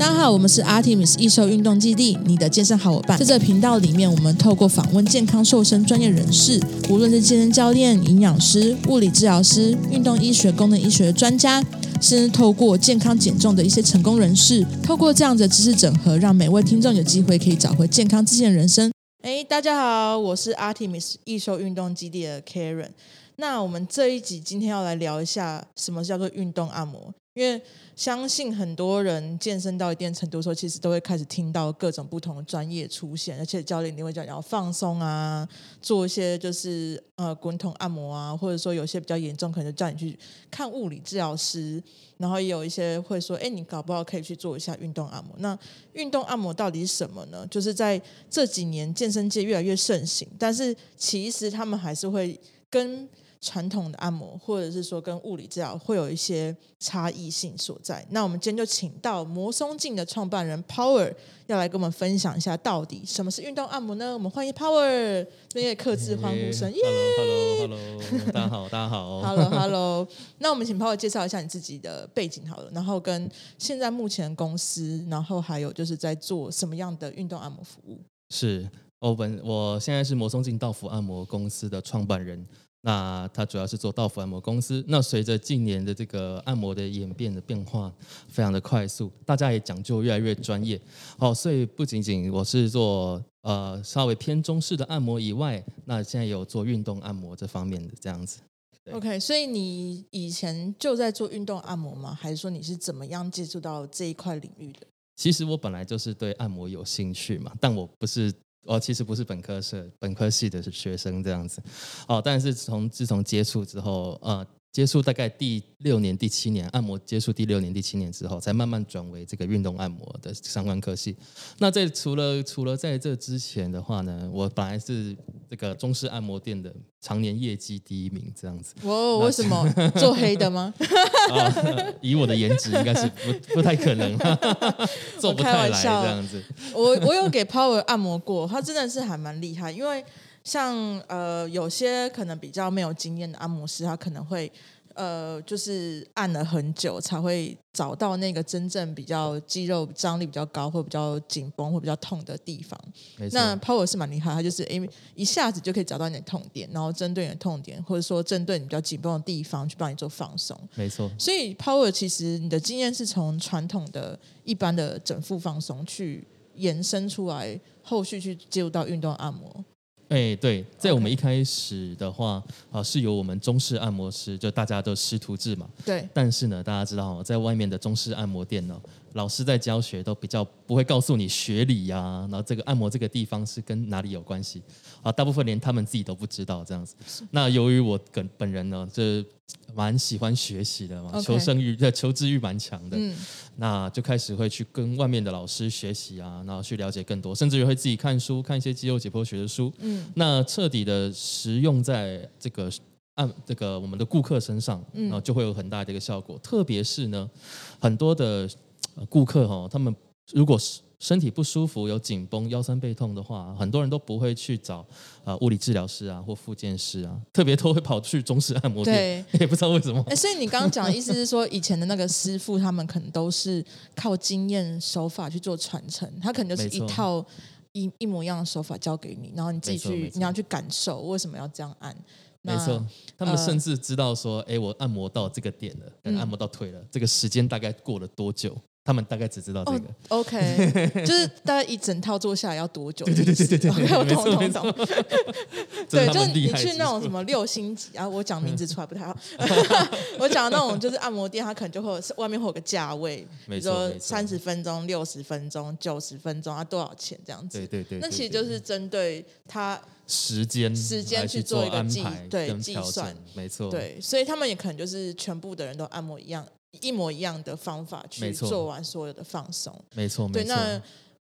大家好，我们是 Artemis 易瘦运动基地，你的健身好伙伴。在这频道里面，我们透过访问健康瘦身专业人士，无论是健身教练、营养师、物理治疗师、运动医学、功能医学的专家，甚至透过健康减重的一些成功人士，透过这样的知识整合，让每位听众有机会可以找回健康自信的人生。哎，大家好，我是 Artemis 易瘦运动基地的 Karen。那我们这一集今天要来聊一下什么叫做运动按摩，因为相信很多人健身到一定程度的时候，其实都会开始听到各种不同的专业出现，而且教练一定会讲你要放松啊，做一些就是呃滚筒按摩啊，或者说有些比较严重，可能就叫你去看物理治疗师，然后也有一些会说，哎，你搞不好可以去做一下运动按摩。那运动按摩到底是什么呢？就是在这几年健身界越来越盛行，但是其实他们还是会跟传统的按摩，或者是说跟物理治疗会有一些差异性所在。那我们今天就请到摩松静的创办人 Power 要来跟我们分享一下，到底什么是运动按摩呢？我们欢迎 Power，这边客制欢呼声。耶！Hello，Hello，Hello，大家好，大家好。Hello，Hello。那我们请 Power 介绍一下你自己的背景好了，然后跟现在目前公司，然后还有就是在做什么样的运动按摩服务？是，我本我现在是摩松静道服按摩公司的创办人。那它主要是做道府按摩公司。那随着近年的这个按摩的演变的变化，非常的快速，大家也讲究越来越专业。好，所以不仅仅我是做呃稍微偏中式的按摩以外，那现在有做运动按摩这方面的这样子。OK，所以你以前就在做运动按摩吗？还是说你是怎么样接触到这一块领域的？其实我本来就是对按摩有兴趣嘛，但我不是。我其实不是本科社，本科系的学生这样子，哦，但是从自从接触之后，呃。接触大概第六年、第七年按摩，接触第六年、第七年之后，才慢慢转为这个运动按摩的相关科系。那在除了除了在这之前的话呢，我本来是这个中式按摩店的常年业绩第一名，这样子。哦，为什么 做黑的吗？哦，以我的颜值，应该是不不太可能，做不太来这样子。我我有给 Power 按摩过，他真的是还蛮厉害，因为。像呃，有些可能比较没有经验的按摩师，他可能会呃，就是按了很久才会找到那个真正比较肌肉张力比较高或比较紧绷或比较痛的地方。那 Power 是蛮厉害，他就是因为一下子就可以找到你的痛点，然后针对你的痛点，或者说针对你比较紧绷的地方去帮你做放松。没错。所以 Power 其实你的经验是从传统的一般的整腹放松去延伸出来，后续去接入到运动按摩。哎，对，在我们一开始的话啊，是由我们中式按摩师，就大家都师徒制嘛。对。但是呢，大家知道，在外面的中式按摩店呢，老师在教学都比较不会告诉你学理呀，然后这个按摩这个地方是跟哪里有关系。啊，大部分连他们自己都不知道这样子。那由于我本本人呢，这。蛮喜欢学习的嘛，求生欲、求知欲蛮强的，嗯，那就开始会去跟外面的老师学习啊，然后去了解更多，甚至于会自己看书，看一些肌肉解剖学的书，嗯，那彻底的实用在这个按这个我们的顾客身上，然后就会有很大的一个效果。特别是呢，很多的顾客哈，他们如果是身体不舒服，有紧绷、腰酸背痛的话，很多人都不会去找呃物理治疗师啊或复健师啊，特别都会跑去中式按摩店，也不知道为什么。哎，所以你刚刚讲的意思是说，以前的那个师傅他们可能都是靠经验手法去做传承，他可能就是一套一一模一样的手法教给你，然后你自己去你要去感受为什么要这样按。没错，他们甚至知道说，哎、呃，我按摩到这个点了，按摩到腿了，嗯、这个时间大概过了多久？他们大概只知道这个、oh,，OK，就是大概一整套做下来要多久？对对对对对对，没有懂懂懂。对，就是你去那种什么六星级啊，我讲名字出来不太好。我讲的那种就是按摩店，它可能就会外面会有个价位，比如说三十分钟、六十分钟、九十分钟啊，多少钱这样子？对对对。那其实就是针对他时间时间去做一个计对计算，没错。对，所以他们也可能就是全部的人都按摩一样。一模一样的方法去做完所有的放松，没错，对，没错。那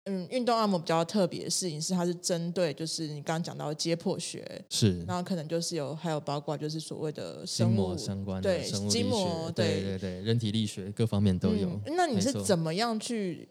嗯，运动按摩比较特别的事情是，它是针对就是你刚刚讲到的解剖学，是，然后可能就是有还有包括就是所谓的生物相关的，对，筋膜，对对对，人体力学各方面都有。嗯，那你是怎么样去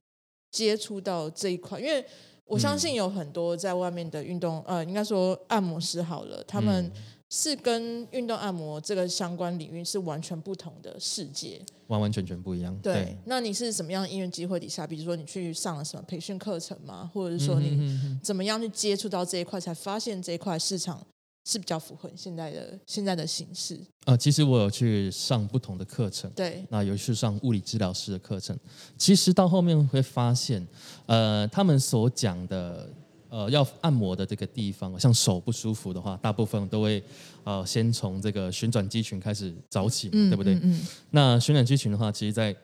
接触到这一块？因为我相信有很多在外面的运动，呃，应该说按摩师好了，他们。是跟运动按摩这个相关领域是完全不同的世界，完完全全不一样。对，对那你是什么样的因缘机会底下？比如说你去上了什么培训课程吗？或者是说你怎么样去接触到这一块，才发现这一块市场是比较符合现在的现在的形式？啊、呃，其实我有去上不同的课程，对，那有去上物理治疗师的课程。其实到后面会发现，呃，他们所讲的。呃，要按摩的这个地方，像手不舒服的话，大部分都会呃先从这个旋转肌群开始找起，嗯、对不对？嗯嗯、那旋转肌群的话，其实在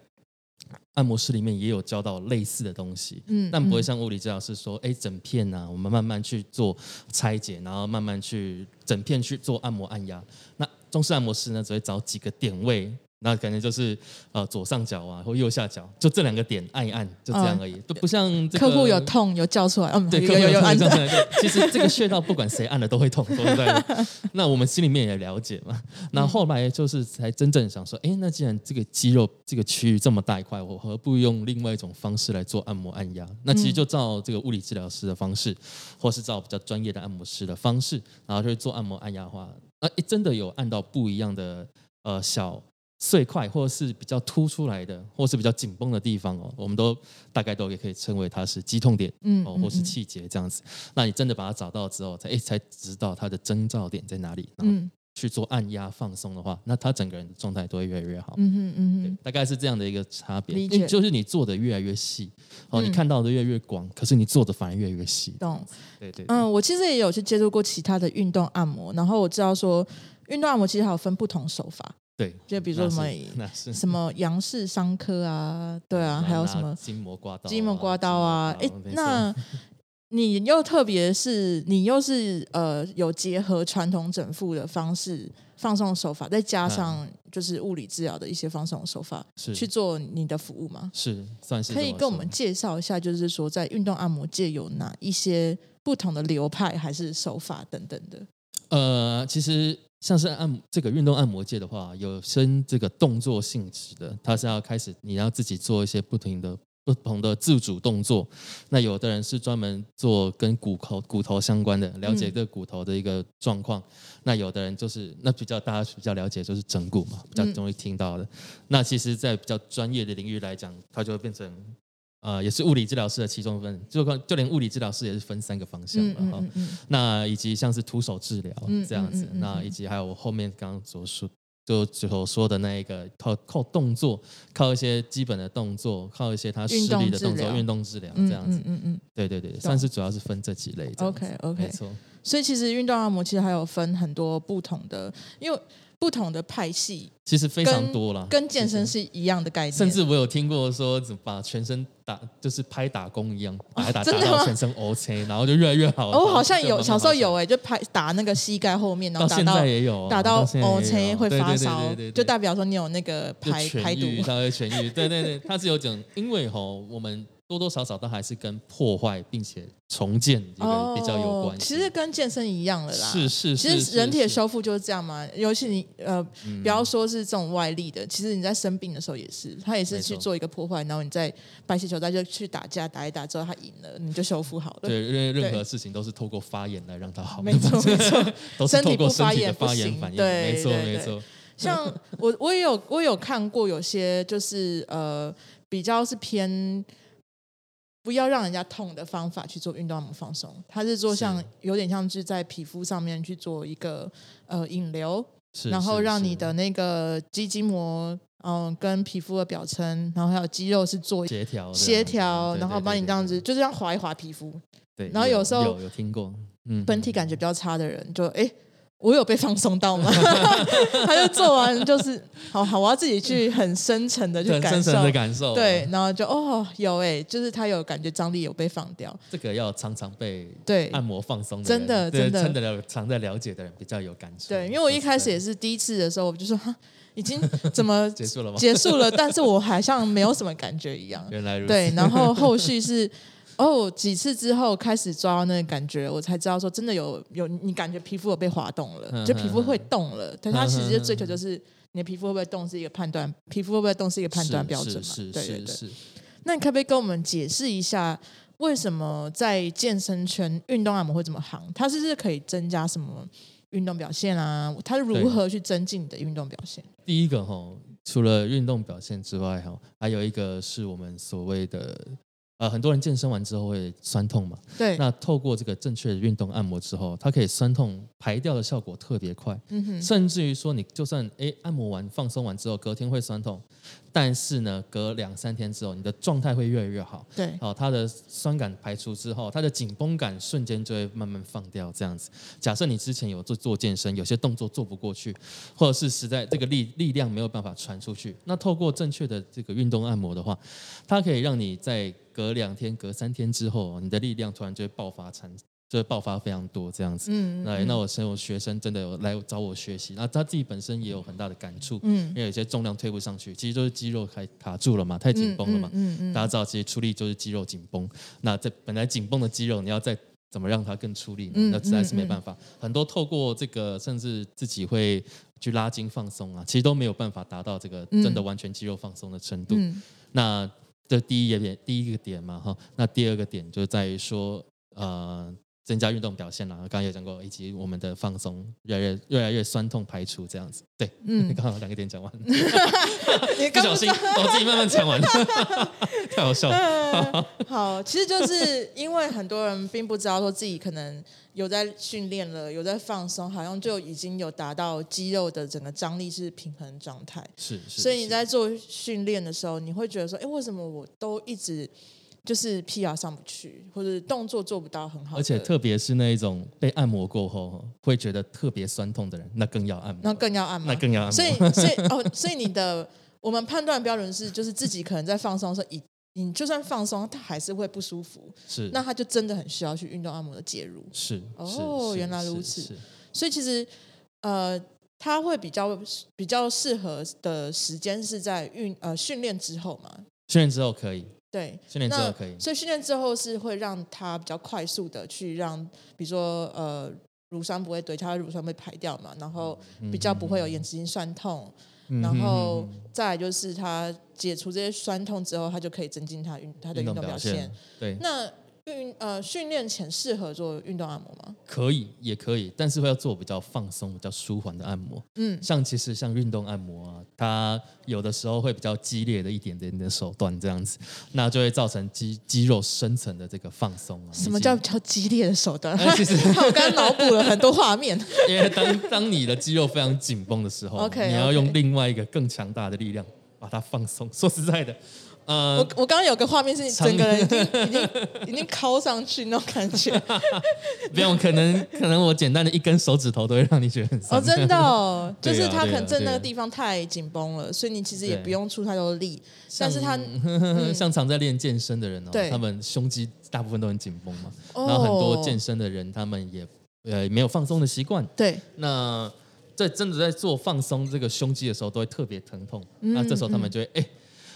按摩室里面也有教到类似的东西，嗯，但不会像物理治疗师说，哎，整片呢、啊，我们慢慢去做拆解，然后慢慢去整片去做按摩按压。那中式按摩师呢，只会找几个点位。那可能就是呃左上角啊或右下角，就这两个点按一按，就这样而已，都不像这个、客户有痛有叫出来，嗯，对，有有有按出来。其实这个穴道不管谁按了都会痛，对不对？那我们心里面也了解嘛。那后来就是才真正想说，哎，那既然这个肌肉这个区域这么大一块，我何不用另外一种方式来做按摩按压？那其实就照这个物理治疗师的方式，或是照比较专业的按摩师的方式，然后就做按摩按压的话，那真的有按到不一样的呃小。碎块，或者是比较凸出来的，或是比较紧绷的地方哦，我们都大概都也可以称为它是肌痛点，嗯，哦，或是气结这样子。那你真的把它找到之后，才诶才知道它的征兆点在哪里，嗯，去做按压放松的话，那他整个人的状态都会越来越好，嗯哼嗯嗯，大概是这样的一个差别，理解，就是你做的越来越细，哦，你看到的越来越广，可是你做的反而越来越细，懂？对对，嗯，我其实也有去接触过其他的运动按摩，然后我知道说运动按摩其实还有分不同手法。对，就比如说什么 什么杨氏伤科啊，对啊，还有什么筋膜刮刀、筋膜刮刀啊，哎，那 你又特别是你又是呃有结合传统整复的方式放松手法，再加上就是物理治疗的一些放松手法，是去做你的服务吗？是，算是可以跟我们介绍一下，就是说在运动按摩界有哪一些不同的流派还是手法等等的。呃，其实。像是按这个运动按摩界的话，有分这个动作性质的，它是要开始你要自己做一些不同的不同的自主动作。那有的人是专门做跟骨头骨头相关的，了解这骨头的一个状况。那有的人就是那比较大家比较了解就是整骨嘛，比较容易听到的。那其实，在比较专业的领域来讲，它就会变成。呃，也是物理治疗师的其中分，就就连物理治疗师也是分三个方向嘛，哈、嗯嗯嗯。那以及像是徒手治疗这样子，那以及还有我后面刚刚所说，就最后说的那一个靠靠动作，靠一些基本的动作，靠一些他视力的动作，运动治疗这样子。嗯嗯，嗯对对对，算是主要是分这几类。OK OK，没错。所以其实运动按摩其实还有分很多不同的，因为。不同的派系其实非常多了，跟健身是一样的概念。甚至我有听过说，怎么把全身打，就是拍打工一样，打一打打到全身 OK，然后就越来越好。哦，好像有小时候有哎，就拍打那个膝盖后面，然后打到也有打到 OK 会发烧，就代表说你有那个排排毒，稍微痊愈。对对对，它是有讲，因为吼我们。多多少少都还是跟破坏并且重建这个比较有关系。其实跟健身一样的啦。是是是。其实人体的修复就是这样嘛。尤其你呃，不要说是这种外力的，其实你在生病的时候也是，他也是去做一个破坏，然后你在白血球再就去打架，打一打之后他赢了，你就修复好了。对，因为任何事情都是透过发炎来让它好。没错没错。都是透过身体的发炎反应。对，没错没错。像我我也有我也有看过有些就是呃比较是偏。不要让人家痛的方法去做运动按摩放松，它是做像有点像是在皮肤上面去做一个呃引流，然后让你的那个肌筋膜嗯、呃、跟皮肤的表层，然后还有肌肉是做协调协调，然后帮你这样子就是这样滑一滑皮肤，对，然后有时候有有听过，嗯，本体感觉比较差的人就哎。诶我有被放松到吗？他就做完就是好好，我要自己去很深层的去感受，深层的感受，对，然后就哦有哎、欸，就是他有感觉张力有被放掉。这个要常常被对按摩放松，真的真的，真的了常在了解的人比较有感受。对，因为我一开始也是第一次的时候，我就说哈，已经怎么 结束了吗？结束了，但是我好像没有什么感觉一样。原来如此。对，然后后续是。哦，几次之后开始抓到那个感觉，我才知道说真的有有你感觉皮肤有被滑动了，就皮肤会动了。但它其实追求就是你的皮肤会不会动是一个判断，皮肤会不会动是一个判断标准嘛？对对对。那你可不可以跟我们解释一下，为什么在健身圈运动按摩会这么行？它是不是可以增加什么运动表现啊？他如何去增进你的运动表现？第一个哈，除了运动表现之外哈，还有一个是我们所谓的。呃，很多人健身完之后会酸痛嘛？对。那透过这个正确的运动按摩之后，它可以酸痛排掉的效果特别快。嗯哼。甚至于说，你就算哎按摩完放松完之后，隔天会酸痛，但是呢，隔两三天之后，你的状态会越来越好。对。哦，它的酸感排除之后，它的紧绷感瞬间就会慢慢放掉。这样子，假设你之前有做做健身，有些动作做不过去，或者是实在这个力力量没有办法传出去，那透过正确的这个运动按摩的话，它可以让你在隔两天、隔三天之后，你的力量突然就会爆发产，就会爆发非常多这样子。嗯，那那我身有学生真的有来找我学习，那他自己本身也有很大的感触。嗯，因为有些重量推不上去，其实就是肌肉还卡住了嘛，太紧绷了嘛。嗯嗯，大家知道，其实出力就是肌肉紧绷。那这本来紧绷的肌肉，你要再怎么让它更出力呢？那实在是没办法。很多透过这个，甚至自己会去拉筋放松啊，其实都没有办法达到这个真的完全肌肉放松的程度。那这第一个点，第一个点嘛，哈，那第二个点就在于说，呃，增加运动表现啦。刚刚有讲过，以及我们的放松，越来越越来越酸痛排除这样子。对，嗯，刚好两个点讲完，你不小心我自己慢慢讲完，太好笑了。好，其实就是因为很多人并不知道说自己可能。有在训练了，有在放松，好像就已经有达到肌肉的整个张力是平衡状态。是，是，所以你在做训练的时候，你会觉得说，哎，为什么我都一直就是 PR 上不去，或者动作做不到很好？而且特别是那一种被按摩过后会觉得特别酸痛的人，那更要按摩，那更要按摩，那更要按摩。所以，所以哦，所以你的我们判断标准是，就是自己可能在放松的时候你。你就算放松，他还是会不舒服。是，那他就真的很需要去运动按摩的介入。是，哦，原来如此。所以其实，呃，他会比较比较适合的时间是在运呃训练之后嘛？训练之后可以。对，训练之后可以。所以训练之后是会让他比较快速的去让，比如说呃乳酸不会堆，他的乳酸被排掉嘛，然后比较不会有延迟性酸痛。然后再来就是他解除这些酸痛之后，他就可以增进他运他的运动表现。表现对，那。运呃训练前适合做运动按摩吗？可以，也可以，但是会要做比较放松、比较舒缓的按摩。嗯，像其实像运动按摩啊，它有的时候会比较激烈的一点点的手段这样子，那就会造成肌肌肉深层的这个放松啊。什么叫比较激烈的手段？其实 我刚刚脑补了很多画面。因为当当你的肌肉非常紧绷的时候，okay, 你要用另外一个更强大的力量把它放松。说实在的。呃，我我刚刚有个画面是你整个人 已经已经已经靠上去那种感觉，不用，可能可能我简单的一根手指头都会让你觉得。哦，真的哦，就是他可能在那个地方太紧绷了，所以你其实也不用出太多力，但是他像常在练健身的人哦，他们胸肌大部分都很紧绷嘛，然后很多健身的人他们也呃没有放松的习惯，对，那在真的在做放松这个胸肌的时候都会特别疼痛，那这时候他们就会哎。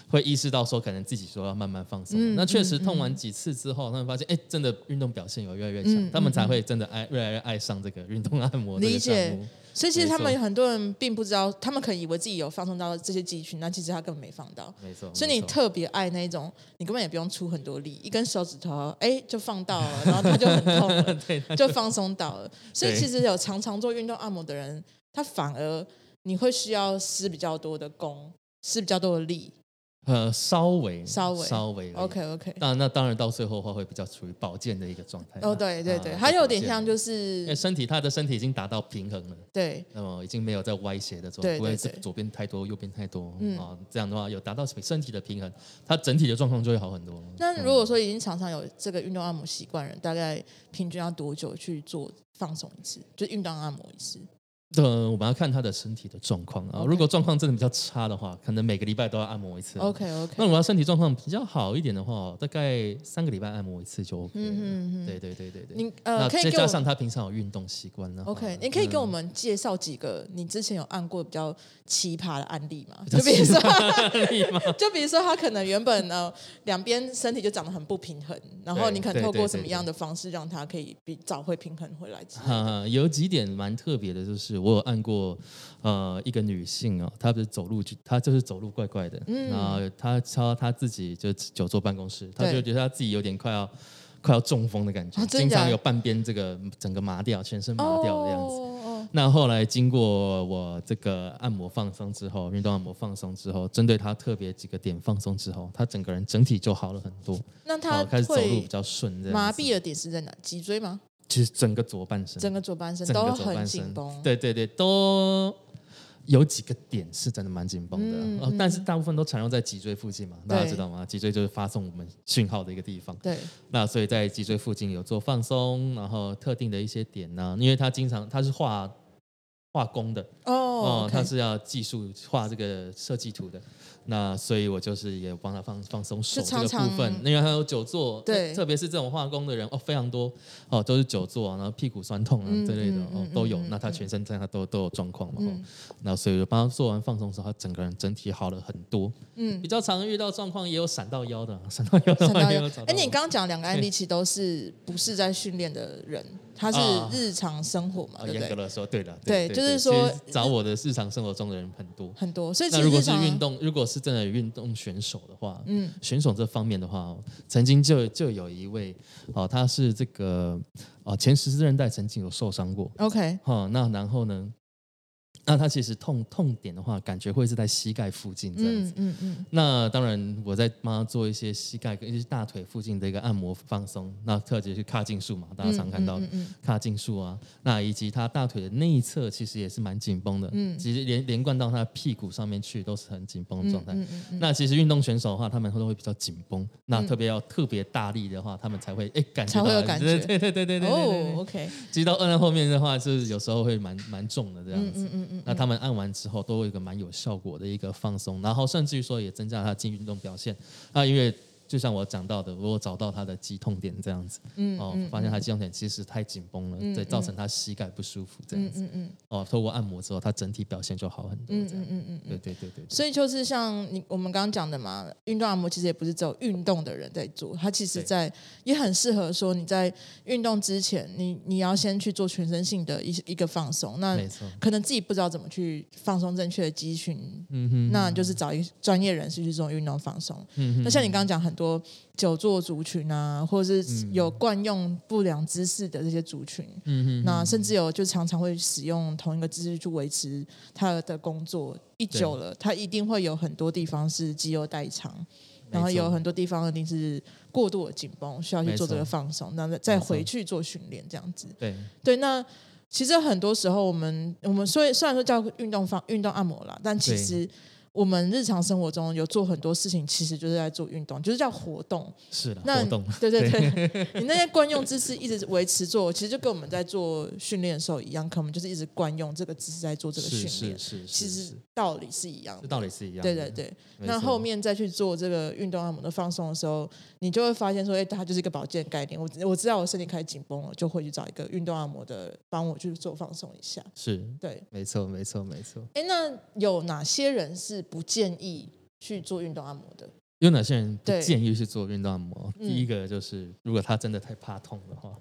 会意识到说，可能自己说要慢慢放松。嗯、那确实痛完几次之后，嗯、他们发现，哎，真的运动表现有越来越强，嗯、他们才会真的爱越来越爱上这个运动按摩。理解。所以其实他们有很多人并不知道，他们可能以为自己有放松到这些肌群，但其实他根本没放到。没错。所以你特别爱那一种，你根本也不用出很多力，一根手指头，哎，就放到了，然后他就很痛 就放松到了。所以其实有常常做运动按摩的人，他反而你会需要施比较多的功，施比较多的力。呃，稍微，稍微，稍微，OK OK。那那当然到最后的话会比较处于保健的一个状态。哦，对对对，还有点像就是，因为身体他的身体已经达到平衡了，对，那么已经没有在歪斜的状态，不会左边太多，右边太多，啊，这样的话有达到身体的平衡，它整体的状况就会好很多。那如果说已经常常有这个运动按摩习惯人，大概平均要多久去做放松一次，就运动按摩一次？呃，我们要看他的身体的状况啊。如果状况真的比较差的话，可能每个礼拜都要按摩一次。OK OK。那如果身体状况比较好一点的话，大概三个礼拜按摩一次就 OK。嗯嗯嗯。对对对对对。你呃，可以再加上他平常有运动习惯呢。OK，你可以给我们介绍几个你之前有按过比较奇葩的案例吗？就比如说，就比如说他可能原本呢两边身体就长得很不平衡，然后你可能透过什么样的方式让他可以比找回平衡回来？哈，有几点蛮特别的，就是。我有按过，呃，一个女性哦，她不是走路就，她就是走路怪怪的，嗯、然后她敲她自己就久坐办公室，她就觉得她自己有点快要快要中风的感觉，哦、经常有半边这个整个麻掉，全身麻掉的样子。哦那后来经过我这个按摩放松之后，运动按摩放松之后，针对他特别几个点放松之后，他整个人整体就好了很多。那他开始走路比较顺，麻痹的点是在哪？脊椎吗？其实整个左半身，整个左半身都很紧绷。对对对，都。有几个点是真的蛮紧绷的，但是大部分都缠绕在脊椎附近嘛，大家知道吗？脊椎就是发送我们讯号的一个地方。对，那所以在脊椎附近有做放松，然后特定的一些点呢，因为他经常他是画画工的哦，哦、他是要技术画这个设计图的。那所以，我就是也帮他放放松手这个部分，因为他有久坐，对，特别是这种化工的人哦，非常多哦，都是久坐，然后屁股酸痛啊之类的、哦都有。嗯、那他全身在他都都有状况嘛，嗯、那所以就帮他做完放松之后，他整个人整体好了很多。嗯，比较常遇到状况也有闪到腰的，闪到腰的话也有找到。哎，你刚刚讲两个案例，其实都是不是在训练的人。他是日常生活嘛，对不对？严格的说，对的，对，就是说找我的日常生活中的人很多。很多，所以那如果是运动，如果是真的运动选手的话，嗯，选手这方面的话，曾经就就有一位哦，他是这个哦前十字韧带曾经有受伤过，OK，好，那然后呢？那他其实痛痛点的话，感觉会是在膝盖附近这样子。嗯嗯。嗯嗯，那当然，我在帮他做一些膝盖跟一些大腿附近的一个按摩放松。那特别是髂胫束嘛，大家常看到的髂胫束啊。那以及他大腿的内侧其实也是蛮紧绷的。嗯。其实连连贯到他的屁股上面去都是很紧绷的状态。嗯嗯，嗯，嗯那其实运动选手的话，他们都会比较紧绷。那特别要特别大力的话，他们才会哎感觉到。才会有感觉。对对对对对。哦，OK。其实到摁到后面的话，就是有时候会蛮蛮重的这样子。嗯嗯，嗯。那他们按完之后，都有一个蛮有效果的一个放松，然后甚至于说也增加了他进运动表现那，因为。就像我讲到的，如果找到他的肌痛点这样子，嗯，哦，发现他肌痛点其实太紧绷了，对，造成他膝盖不舒服这样子，嗯嗯，哦，透过按摩之后，他整体表现就好很多，嗯嗯嗯嗯，对对对对。所以就是像你我们刚刚讲的嘛，运动按摩其实也不是只有运动的人在做，他其实在也很适合说你在运动之前，你你要先去做全身性的一一个放松，那可能自己不知道怎么去放松正确的肌群，嗯哼，那就是找一个专业人士去做运动放松，嗯哼，那像你刚刚讲很多久坐族群啊，或者是有惯用不良姿势的这些族群，嗯哼，那甚至有就常常会使用同一个姿势去维持他的工作，一久了，他一定会有很多地方是肌肉代偿，然后有很多地方一定是过度的紧绷，需要去做这个放松，那再回去做训练这样子。对。对，那其实很多时候我们我们虽虽然说叫运动方运动按摩啦，但其实。我们日常生活中有做很多事情，其实就是在做运动，就是叫活动。是的，那活动。对对对，你那些惯用姿势一直维持做，其实就跟我们在做训练的时候一样，可能就是一直惯用这个姿势在做这个训练。是是是，其实道理是一样的。道理是一样的。对对对，那后面再去做这个运动按摩的放松的时候，你就会发现说，哎，它就是一个保健概念。我我知道我身体开始紧绷了，就会去找一个运动按摩的帮我去做放松一下。是对，没错没错没错。哎，那有哪些人是不建议去做运动按摩的？有哪些人不建议去做运动按摩？第一个就是，如果他真的太怕痛的话，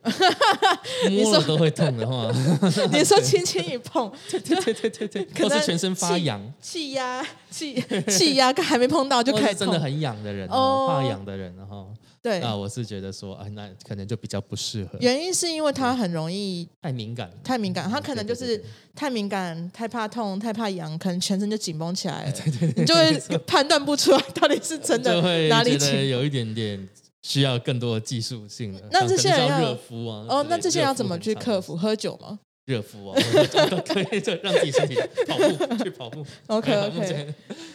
摸了都会痛的话，你说轻轻一碰，对对对对对，或是全身发痒，气压气气压还没碰到就开始真的很痒的人，怕痒的人，然后。对，那我是觉得说，哎，那可能就比较不适合。原因是因为他很容易太敏感，太敏感，他可能就是太敏感，太怕痛，太怕痒，可能全身就紧绷起来了。对对对，你就会判断不出来到底是真的哪里紧，有一点点需要更多的技术性的。那这些人要热敷啊？哦，那这些人要怎么去克服？喝酒吗？热敷啊，都可以，就让自己身体跑步去跑步。OK OK，目前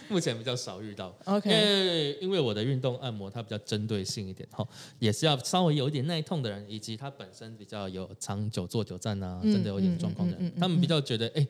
目前比较少遇到。OK，因为因为我的运动按摩它比较针对性一点哈，也是要稍微有一点耐痛的人，以及他本身比较有长久坐久站啊，真的有点状况的人，他们比较觉得哎，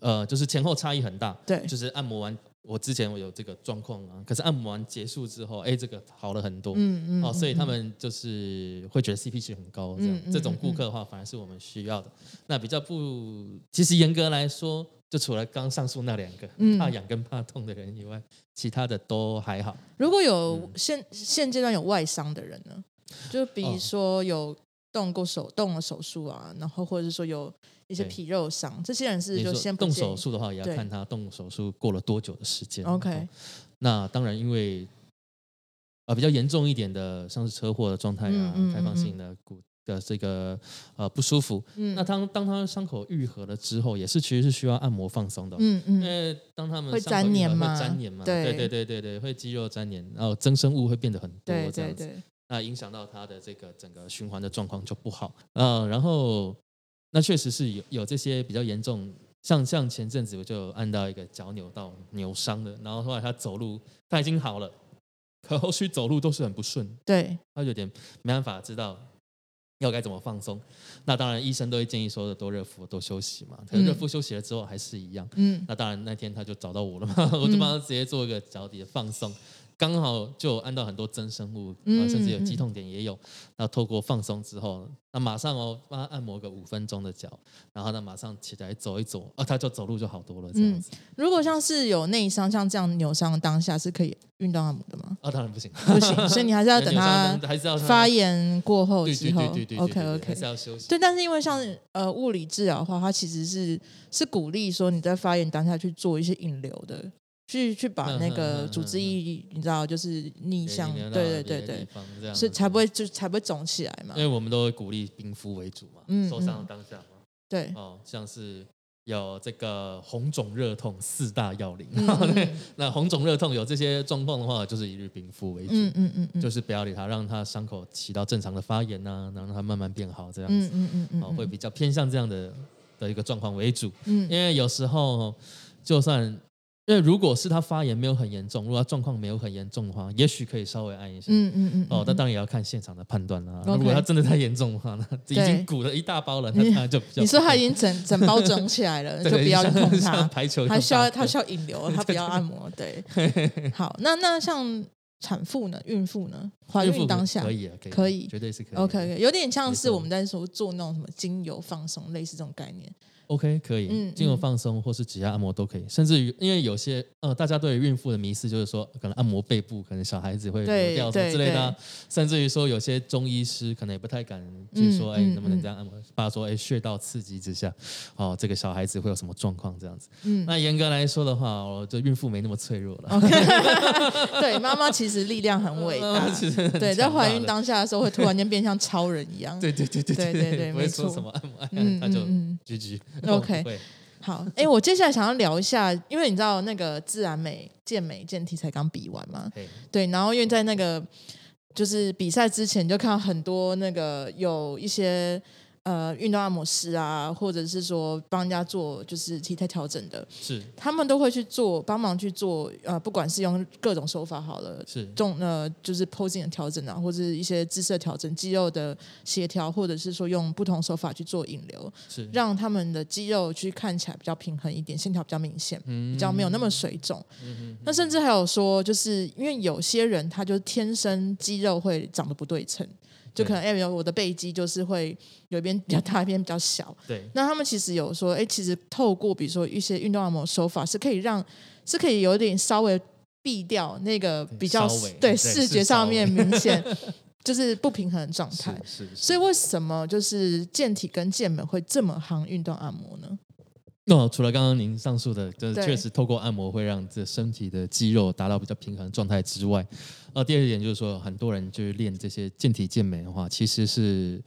呃，就是前后差异很大。对，就是按摩完。我之前我有这个状况啊，可是按摩完结束之后，哎，这个好了很多，嗯嗯，哦，所以他们就是会觉得 CP 值很高，这样。这种顾客的话，反而是我们需要的。那比较不，其实严格来说，就除了刚上述那两个怕痒跟怕痛的人以外，其他的都还好。如果有现现阶段有外伤的人呢，就比如说有动过手动了手术啊，然后或者是说有。一些皮肉伤，这些人是就先动手术的话，也要看他动手术过了多久的时间。OK，那当然，因为啊比较严重一点的，像是车祸的状态啊，开放性的骨的这个呃不舒服。嗯，那当当他伤口愈合了之后，也是其实是需要按摩放松的。嗯嗯，因为当他们会粘黏嘛，会粘黏嘛，对对对对对，会肌肉粘黏，然后增生物会变得很多，这样子，对对对，那影响到他的这个整个循环的状况就不好。嗯、呃，然后那确实是有有这些比较严重。像像前阵子我就按到一个脚扭到扭伤的，然后后来他走路他已经好了，可后续走路都是很不顺，对，他有点没办法知道要该怎么放松。那当然医生都会建议说的多热敷多休息嘛，可是热敷休息了之后还是一样。嗯，那当然那天他就找到我了嘛，我就帮他直接做一个脚底的放松。刚好就按到很多增生物，甚至有肌痛点也有。那透过放松之后，那马上哦帮他按摩个五分钟的脚，然后呢马上起来走一走，啊他就走路就好多了。这样子。如果像是有内伤，像这样扭伤当下是可以运动按摩的吗？啊，当然不行，不行。所以你还是要等他发炎过后之后。对对对对 OK OK，还是要休息。对，但是因为像呃物理治疗的话，它其实是是鼓励说你在发炎当下去做一些引流的。去去把那个组织液，你知道，就是逆向，对对对对，所以才不会就才不会肿起来嘛。因为我们都会鼓励冰敷为主嘛，嗯、受伤的当下嘛。对，哦，像是有这个红肿热痛四大要领，那红肿热痛有这些状况的话，就是一日冰敷为主，嗯嗯嗯，嗯就是不要理它，让它伤口起到正常的发炎啊，然后让它慢慢变好这样子，嗯嗯嗯，嗯哦，会比较偏向这样的的一个状况为主，嗯，因为有时候就算。因为如果是他发炎没有很严重，如果他状况没有很严重的话，也许可以稍微按一下。嗯嗯嗯。哦，那当然也要看现场的判断啦。如果他真的太严重的话，那已经鼓了一大包了，那他就比较。你说他已经整整包肿起来了，就不要碰 他。排球。他需要他需要引流，他不要按摩。对。好，那那像产妇呢？孕妇呢？怀孕当下可以啊，可以，绝对是可以。OK，有点像是我们在说做那种什么精油放松，类似这种概念。OK，可以，精油放松或是指压按摩都可以，甚至于因为有些呃，大家对于孕妇的迷思就是说，可能按摩背部，可能小孩子会流掉什么之类的，甚至于说有些中医师可能也不太敢去说，哎，能不能这样按摩？怕说，哎，穴道刺激之下，哦，这个小孩子会有什么状况这样子？嗯，那严格来说的话，哦，这孕妇没那么脆弱了。对，妈妈其实力量很伟大，对，在怀孕当下的时候会突然间变像超人一样。对对对对对对对，没错。什么按摩按，他就 GG。OK，好，哎、欸，我接下来想要聊一下，因为你知道那个自然美健美健体才刚比完嘛，对，然后因为在那个就是比赛之前，就看到很多那个有一些。呃，运动按摩师啊，或者是说帮人家做就是体态调整的，是他们都会去做，帮忙去做。呃，不管是用各种手法好了，是重呃就是 posing 的调整啊，或者是一些姿势调整、肌肉的协调，或者是说用不同手法去做引流，是让他们的肌肉去看起来比较平衡一点，线条比较明显，嗯、比较没有那么水肿。那甚至还有说，就是因为有些人他就天生肌肉会长得不对称。就可能哎，有我的背肌就是会有一边比较大，一边比较小。对，那他们其实有说，哎，其实透过比如说一些运动按摩手法，是可以让是可以有点稍微避掉那个比较对，对视觉上面明显 就是不平衡的状态。是，是，是。所以为什么就是健体跟健美会这么行运动按摩呢？那、哦、除了刚刚您上述的，就是确实透过按摩会让这身体的肌肉达到比较平衡的状态之外，呃，第二点就是说，很多人就是练这些健体健美的话，其实是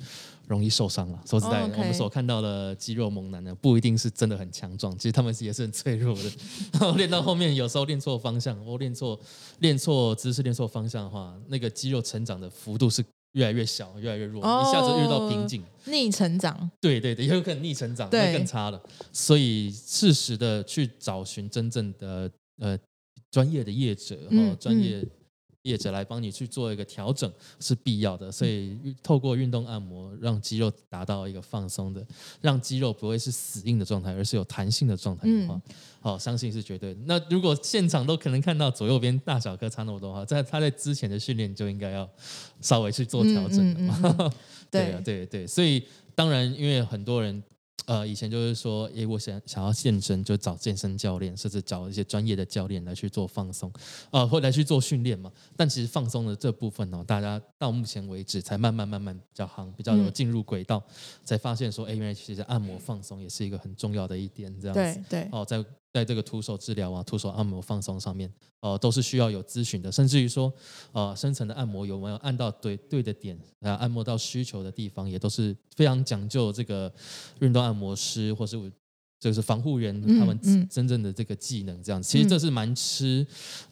容易受伤了。说实在的，oh. 我们所看到的肌肉猛男呢，不一定是真的很强壮，其实他们也是很脆弱的。然后练到后面，有时候练错方向，或练错练错姿势、练错方向的话，那个肌肉成长的幅度是。越来越小，越来越弱，哦、一下子遇到瓶颈，逆成长。对对对，也有可能逆成长，那更差了。所以适时的去找寻真正的呃专业的业者哦，专业。嗯业者来帮你去做一个调整是必要的，所以透过运动按摩，让肌肉达到一个放松的，让肌肉不会是死硬的状态，而是有弹性的状态的话，好、嗯哦，相信是绝对的。那如果现场都可能看到左右边大小颗差那么多的话，在他在之前的训练就应该要稍微去做调整的嘛。嗯嗯嗯、对啊，对对，所以当然，因为很多人。呃，以前就是说，诶，我想想要健身，就找健身教练，甚至找一些专业的教练来去做放松，呃，或来去做训练嘛。但其实放松的这部分呢、哦，大家到目前为止才慢慢慢慢比较行，比较有进入轨道，嗯、才发现说，诶，原来其实按摩放松也是一个很重要的一点，这样子。对对。哦，在在这个徒手治疗啊、徒手按摩放松上面，呃，都是需要有咨询的，甚至于说，呃，深层的按摩有没有按到对对的点，啊，按摩到需求的地方，也都是非常讲究这个运动按摩师或是就是防护员他们真正的这个技能，这样子，其实这是蛮吃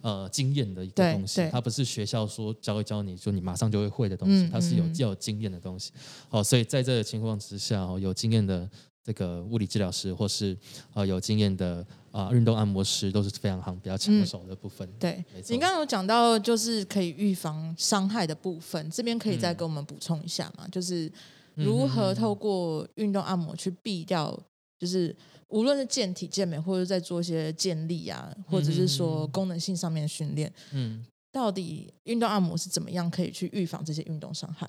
呃经验的一个东西，它不是学校说教一教你就你马上就会会的东西，它是有较有经验的东西。哦，所以在这个情况之下，哦，有经验的。这个物理治疗师或是呃有经验的啊、呃、运动按摩师都是非常好比较抢手的部分。嗯、对，你刚刚有讲到就是可以预防伤害的部分，这边可以再给我们补充一下嘛？嗯、就是如何透过运动按摩去避掉，就是无论是健体健美，或者在做一些健力啊，或者是说功能性上面的训练，嗯，到底运动按摩是怎么样可以去预防这些运动伤害？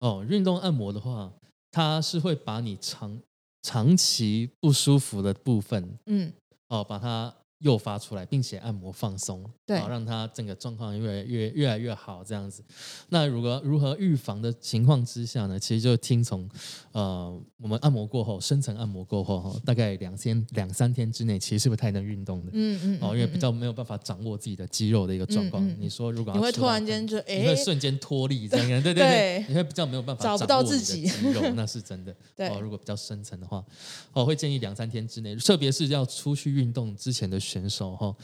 哦，运动按摩的话。它是会把你长长期不舒服的部分，嗯，哦，把它。诱发出来，并且按摩放松，对，好让它整个状况越来越越来越好，这样子。那如果如何预防的情况之下呢？其实就听从呃，我们按摩过后，深层按摩过后哈，大概两天两三天之内，其实是不太能运动的。嗯嗯。哦，因为比较没有办法掌握自己的肌肉的一个状况。嗯嗯、你说如果你会突然间就哎，你会瞬间脱力这样，对 对对，对你会比较没有办法找不到自己肌肉，那是真的。对。哦，如果比较深层的话，我会建议两三天之内，特别是要出去运动之前的。选手哈，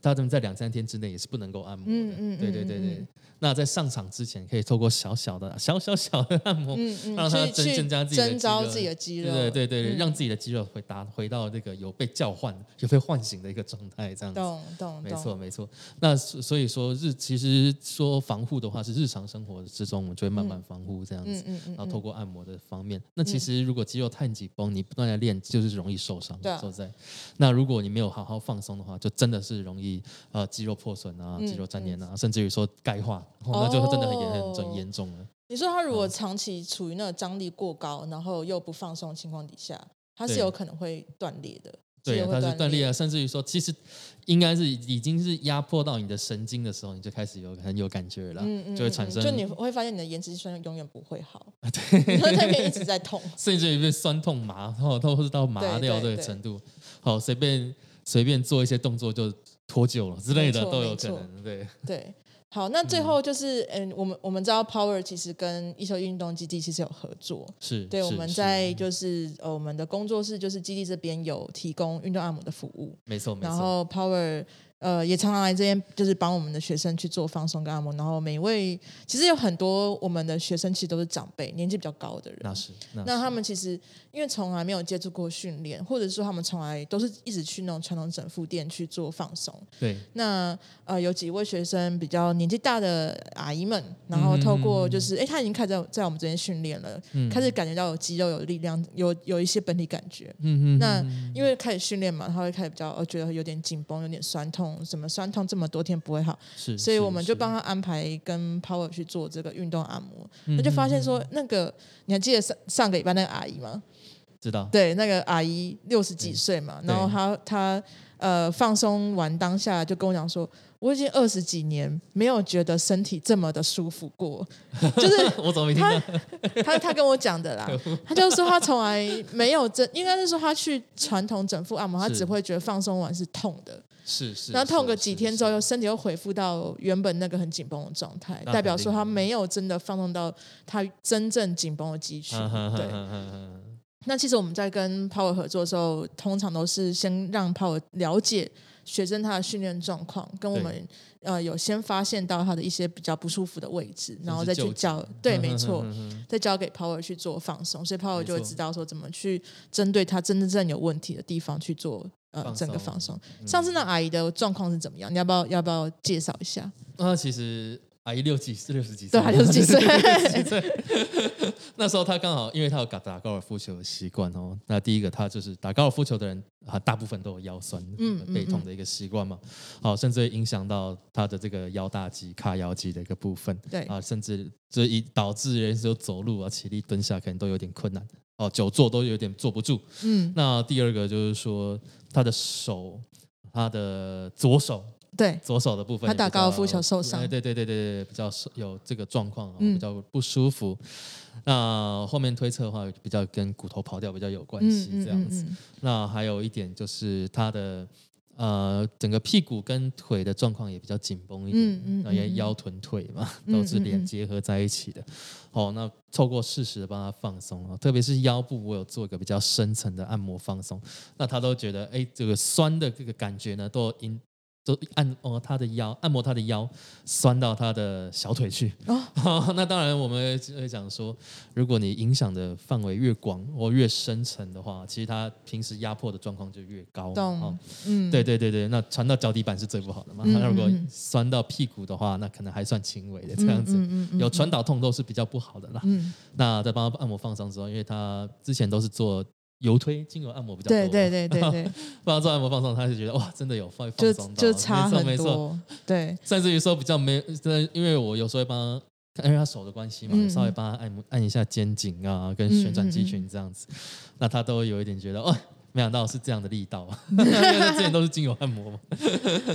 他们在两三天之内也是不能够按摩的。嗯嗯，对对对对。那在上场之前，可以透过小小的、小小小的按摩，让他增增加自己的增招自己的肌肉。对对对，让自己的肌肉回达回到这个有被叫唤、有被唤醒的一个状态，这样子。懂懂。没错没错。那所以说日其实说防护的话，是日常生活之中，我们就会慢慢防护这样子。然后透过按摩的方面，那其实如果肌肉太紧绷，你不断的练，就是容易受伤。对。说在，那如果你没有好好放松的话，就真的是容易呃肌肉破损啊，肌肉粘连啊，甚至于说钙化。那就真的很严很很严重了。你说他如果长期处于那个张力过高，然后又不放松的情况底下，它是有可能会断裂的。对，它是断裂啊，甚至于说，其实应该是已经是压迫到你的神经的时候，你就开始有很有感觉了，嗯嗯，就会产生，就你会发现你的延迟肌酸永远不会好，对，你 会那边一直在痛，甚至于被酸痛麻，然后都是到麻掉这个程度。好，随便随便做一些动作就脱臼了之类的都有可能，对。对。好，那最后就是，嗯，我们我们知道 Power 其实跟一休运动基地其实有合作，是对，我们在就是呃我们的工作室就是基地这边有提供运动按摩的服务，没错，没错，然后 Power。呃，也常常来这边，就是帮我们的学生去做放松跟按摩。然后每一位其实有很多我们的学生其实都是长辈，年纪比较高的人。那是，那，是那他们其实因为从来没有接触过训练，或者说他们从来都是一直去那种传统整复店去做放松。对。那呃，有几位学生比较年纪大的阿姨们，然后透过就是，哎、嗯，他已经开始在在我们这边训练了，嗯、开始感觉到有肌肉、有力量、有有一些本体感觉。嗯嗯。那因为开始训练嘛，他会开始比较，呃，觉得有点紧绷，有点酸痛。什么酸痛这么多天不会好，是，所以我们就帮他安排跟 Power 去做这个运动按摩。那就发现说，那个你还记得上上个礼拜那个阿姨吗？知道，对，那个阿姨六十几岁嘛，然后她她呃放松完当下就跟我讲说，我已经二十几年没有觉得身体这么的舒服过，就是我怎么他？他他跟我讲的啦，他就说他从来没有真，应该是说他去传统整复按摩，他只会觉得放松完是痛的。是是，然后痛个几天之后，又身体又恢复到原本那个很紧绷的状态，代表说他没有真的放松到他真正紧绷的肌群。对，那其实我们在跟 Power 合作的时候，通常都是先让 Power 了解学生他的训练状况，跟我们呃有先发现到他的一些比较不舒服的位置，然后再去教。对，没错，再交给 Power 去做放松，所以 Power 就会知道说怎么去针对他真正有问题的地方去做。呃，整个放松。嗯、上次那阿姨的状况是怎么样？你要不要要不要介绍一下？啊，其实阿姨六几是六十几岁，对，六十几岁。那时候她刚好，因为她有打打高尔夫球的习惯哦。那第一个，她就是打高尔夫球的人啊，大部分都有腰酸、嗯、背痛的一个习惯嘛。好、嗯，甚至会影响到她的这个腰大肌、髂腰肌的一个部分。对啊，甚至这一导致人有走路啊、起立、蹲下可能都有点困难。哦，久坐都有点坐不住。嗯，那第二个就是说，他的手，他的左手对左手的部分，他打高尔夫球受伤，对对对对对，比较有这个状况，比较不舒服。嗯、那后面推测的话，比较跟骨头跑掉比较有关系，这样子。嗯嗯嗯、那还有一点就是他的。呃，整个屁股跟腿的状况也比较紧绷一点，嗯嗯，因为腰臀腿嘛，都是连结合在一起的。哦，那透过适时的帮他放松，特别是腰部，我有做一个比较深层的按摩放松，那他都觉得，哎，这个酸的这个感觉呢，都因。都按摩他的腰，按摩他的腰，酸到他的小腿去。哦，那当然我们会讲说，如果你影响的范围越广或越深层的话，其实他平时压迫的状况就越高。懂。哦、嗯，对对对对，那传到脚底板是最不好的嘛。那、嗯、如果酸到屁股的话，那可能还算轻微的这样子。嗯嗯嗯嗯、有传导痛都是比较不好的啦。嗯。那在帮他按摩放松之后，因为他之前都是做。油推精油按摩比较多，对对对对对，帮他做按摩放松，他就觉得哇，真的有放放松到，就差很多，没错，没错，对，甚至于说比较没，真的因为我有时候会帮他，因为他手的关系嘛，嗯、稍微帮他按摩按一下肩颈啊，跟旋转肌群这样子，嗯嗯嗯，那他都有一点觉得，哦，没想到是这样的力道啊，因为他之前都是精油按摩嘛，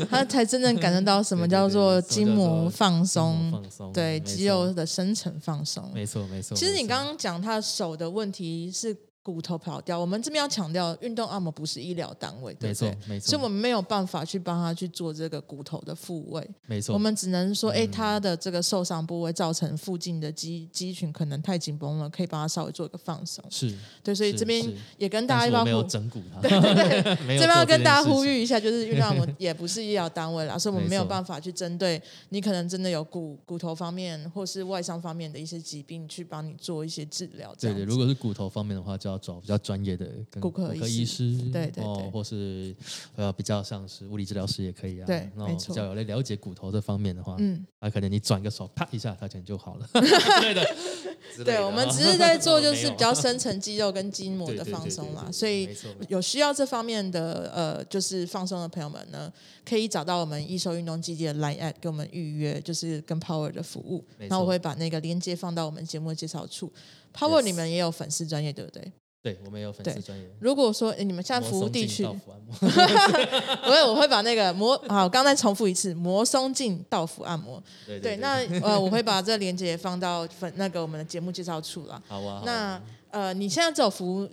他才真正感受到什么叫做筋膜放松，放松，对，肌肉的深层放松，没错没错。其实你刚刚讲他手的问题是。骨头跑掉，我们这边要强调，运动按摩不是医疗单位，对不对？没错，没错。所以我们没有办法去帮他去做这个骨头的复位，没错。我们只能说，哎，他的这个受伤部位造成附近的肌肌群可能太紧绷了，可以帮他稍微做一个放松。是，对。所以这边也跟大家一般没有整骨他，对对对。这边要跟大家呼吁一下，就是运动按摩也不是医疗单位啦，所以我们没有办法去针对你可能真的有骨骨头方面或是外伤方面的一些疾病去帮你做一些治疗。对对，如果是骨头方面的话，就要找比较专业。的跟骨科医师，对对哦，或是呃比较像是物理治疗师也可以啊。对，没错。比较有来了解骨头这方面的话，嗯，那可能你转个手，啪一下，它可能就好了。对的，对，我们只是在做就是 比较深层肌肉跟筋膜的放松啦。所以有需要这方面的呃就是放松的朋友们呢，可以找到我们易瘦运动基地的 Line at 给我们预约，就是跟 Power 的服务。那我会把那个链接放到我们节目的介绍处。Power 你们也有粉丝专业，对不对？对，我们有粉丝专业。如果说你们现在服务地区，我会我会把那个摩好，刚才重复一次，摩松静到府按摩。对，对，对，对，那呃，我会把这个链接放到粉那个我们的节目介绍处了。好啊。那呃，你现在这种服务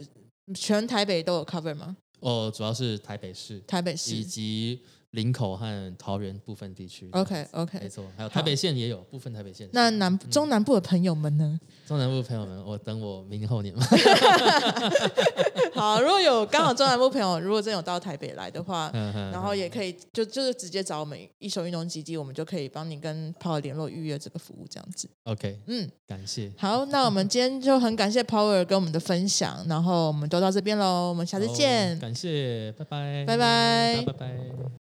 全台北都有 cover 吗？哦，主要是台北市，台北市以及。林口和桃园部分地区，OK OK，没错，还有台北县也有部分台北县。那南中南部的朋友们呢？中南部的朋友们，我等我明后年嘛。好，如果有刚好中南部朋友，如果真有到台北来的话，然后也可以就就是直接找我们一手运动基地，我们就可以帮你跟 Power 联络预约这个服务，这样子。OK，嗯，感谢。好，那我们今天就很感谢 Power 跟我们的分享，然后我们都到这边喽，我们下次见。感谢，拜拜，拜拜，拜拜。